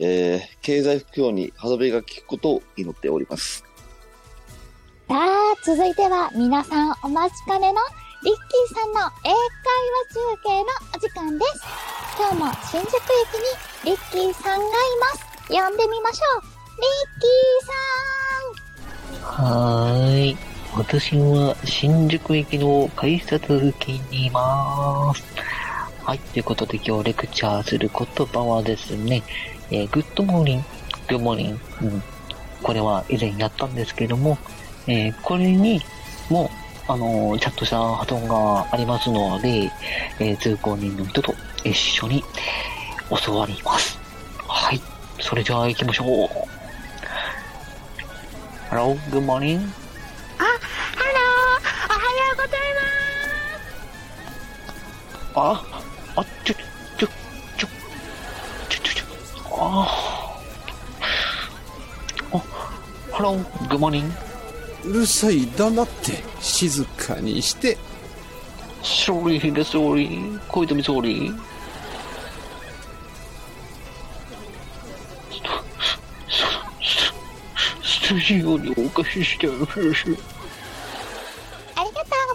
えー、経済不況に歯止めが効くことを祈っております。さあ、続いては皆さんお待ちかねのリッキーさんの英会話中継のお時間です。今日も新宿駅にリッキーさんがいます。呼んでみましょう。リッキーさんはーい。私は新宿駅の改札付近にいます。はい。ということで今日レクチャーする言葉はですね、えー、 good morning、good morning。うん。これは以前やったんですけども、えー、これにも、あのーちゃんとした発音がありますので、えー通行人の人と一緒に教わります。はい。それじゃあ行きましょう。Hello, good morning. あ、ハローおはようございあ、あ、ちょ、ちょ、ちょ、ちょ、ちょ、ちょ、ああ、 hello、good morning。うるさい黙って静かにしてにお貸しして。ありがとうご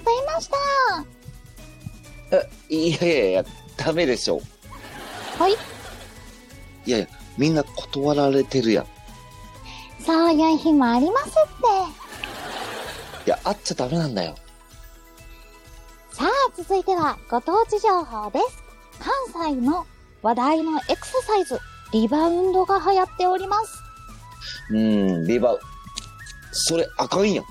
ざいました。え、いやいやいや、ダメでしょ。はい。いやいや、みんな断られてるやん。いそういう日もありますって。や、会っちゃダメなんだよ。さあ、続いてはご当地情報です。関西の話題のエクササイズ、リバウンドが流行っております。うーん、リバウ。それあかんやん。